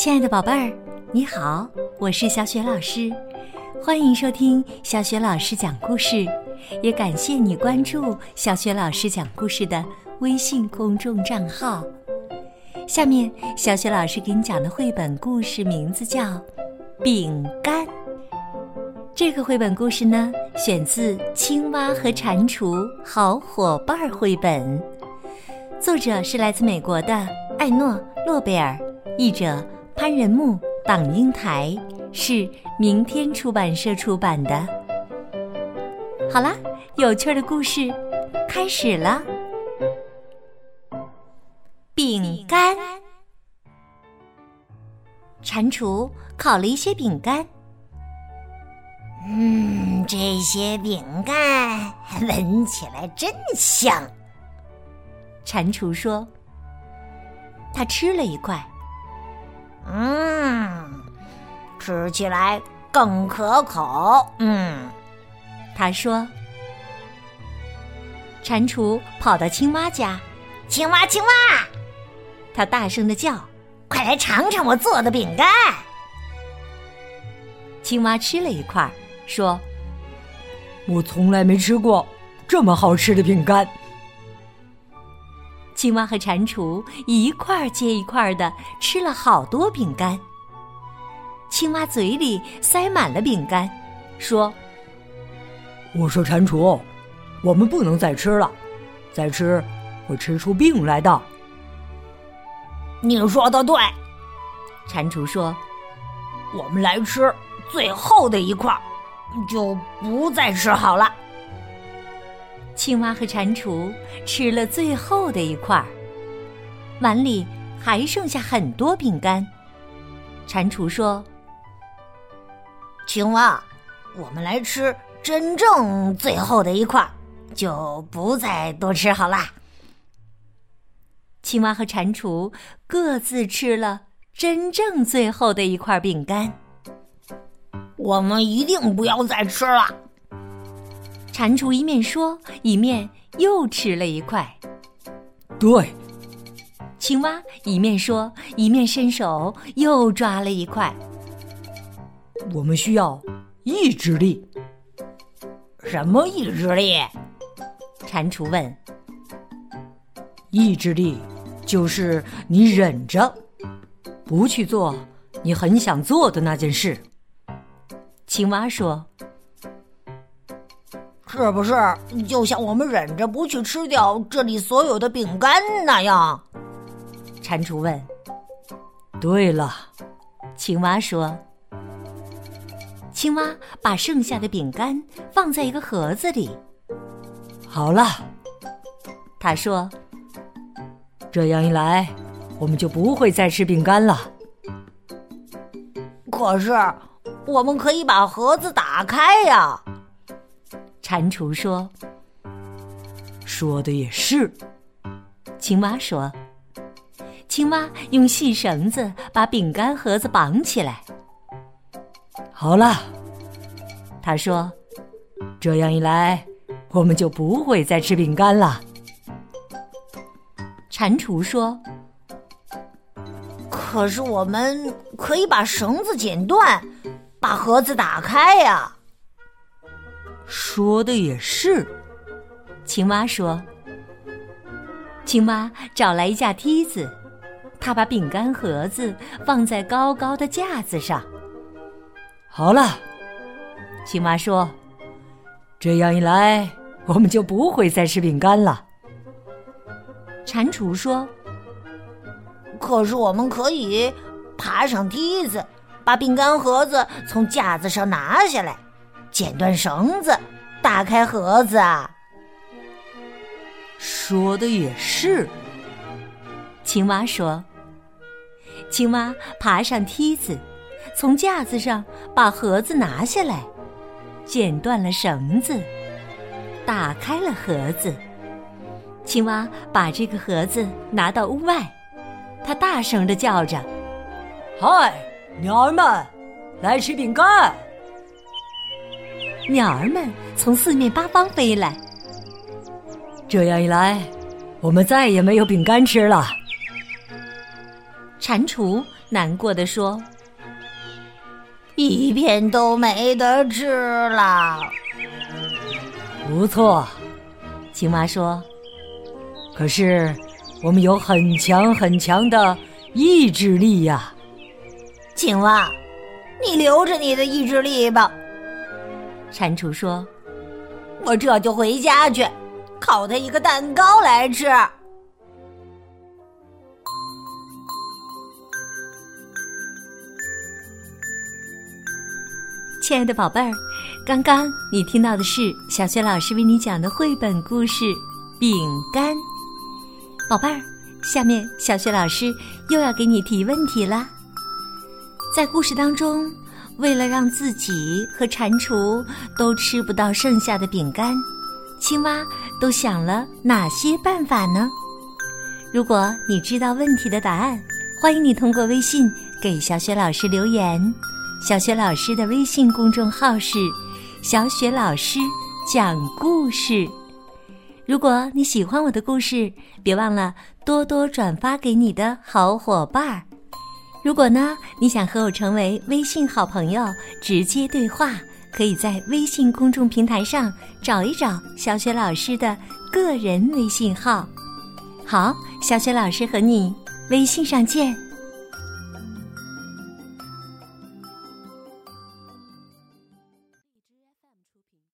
亲爱的宝贝儿，你好，我是小雪老师，欢迎收听小雪老师讲故事，也感谢你关注小雪老师讲故事的微信公众账号。下面，小雪老师给你讲的绘本故事名字叫《饼干》。这个绘本故事呢，选自《青蛙和蟾蜍好伙伴》绘本，作者是来自美国的艾诺·洛贝尔，译者。潘仁木、党英台是明天出版社出版的。好啦，有趣的故事开始了。饼干，蟾蜍烤了一些饼干。嗯，这些饼干闻起来真香。蟾蜍说：“他吃了一块。”嗯，吃起来更可口。嗯，他说。蟾蜍跑到青蛙家，青蛙，青蛙，它大声的叫：“快来尝尝我做的饼干！”青蛙吃了一块，说：“我从来没吃过这么好吃的饼干。”青蛙和蟾蜍一块接一块的吃了好多饼干。青蛙嘴里塞满了饼干，说：“我说蟾蜍，我们不能再吃了，再吃会吃出病来的。”你说的对，蟾蜍说：“我们来吃最后的一块，就不再吃好了。”青蛙和蟾蜍吃了最后的一块儿，碗里还剩下很多饼干。蟾蜍说：“青蛙，我们来吃真正最后的一块儿，就不再多吃好啦。”青蛙和蟾蜍各自吃了真正最后的一块饼干。我们一定不要再吃了。蟾蜍一面说，一面又吃了一块。对，青蛙一面说，一面伸手又抓了一块。我们需要意志力。什么意志力？蟾蜍问。意志力就是你忍着，不去做你很想做的那件事。青蛙说。是不是就像我们忍着不去吃掉这里所有的饼干那样？蟾蜍问。对了，青蛙说。青蛙把剩下的饼干放在一个盒子里。好了，他说。这样一来，我们就不会再吃饼干了。可是，我们可以把盒子打开呀。蟾蜍说：“说的也是。”青蛙说：“青蛙用细绳子把饼干盒子绑起来。”好了，他说：“这样一来，我们就不会再吃饼干了。”蟾蜍说：“可是我们可以把绳子剪断，把盒子打开呀。”说的也是，青蛙说。青蛙找来一架梯子，他把饼干盒子放在高高的架子上。好了，青蛙说：“这样一来，我们就不会再吃饼干了。”蟾蜍说：“可是我们可以爬上梯子，把饼干盒子从架子上拿下来。”剪断绳子，打开盒子。说的也是，青蛙说。青蛙爬上梯子，从架子上把盒子拿下来，剪断了绳子，打开了盒子。青蛙把这个盒子拿到屋外，它大声的叫着：“嗨，鸟儿们，来吃饼干！”鸟儿们从四面八方飞来。这样一来，我们再也没有饼干吃了。蟾蜍难过的说：“一片都没得吃了。”不错，青蛙说：“可是我们有很强很强的意志力呀。”青蛙，你留着你的意志力吧。蟾蜍说：“我这就回家去，烤他一个蛋糕来吃。”亲爱的宝贝儿，刚刚你听到的是小雪老师为你讲的绘本故事《饼干》。宝贝儿，下面小雪老师又要给你提问题啦。在故事当中，为了让自己和蟾蜍都吃不到剩下的饼干，青蛙都想了哪些办法呢？如果你知道问题的答案，欢迎你通过微信给小雪老师留言。小雪老师的微信公众号是“小雪老师讲故事”。如果你喜欢我的故事，别忘了多多转发给你的好伙伴儿。如果呢，你想和我成为微信好朋友，直接对话，可以在微信公众平台上找一找小雪老师的个人微信号。好，小雪老师和你微信上见。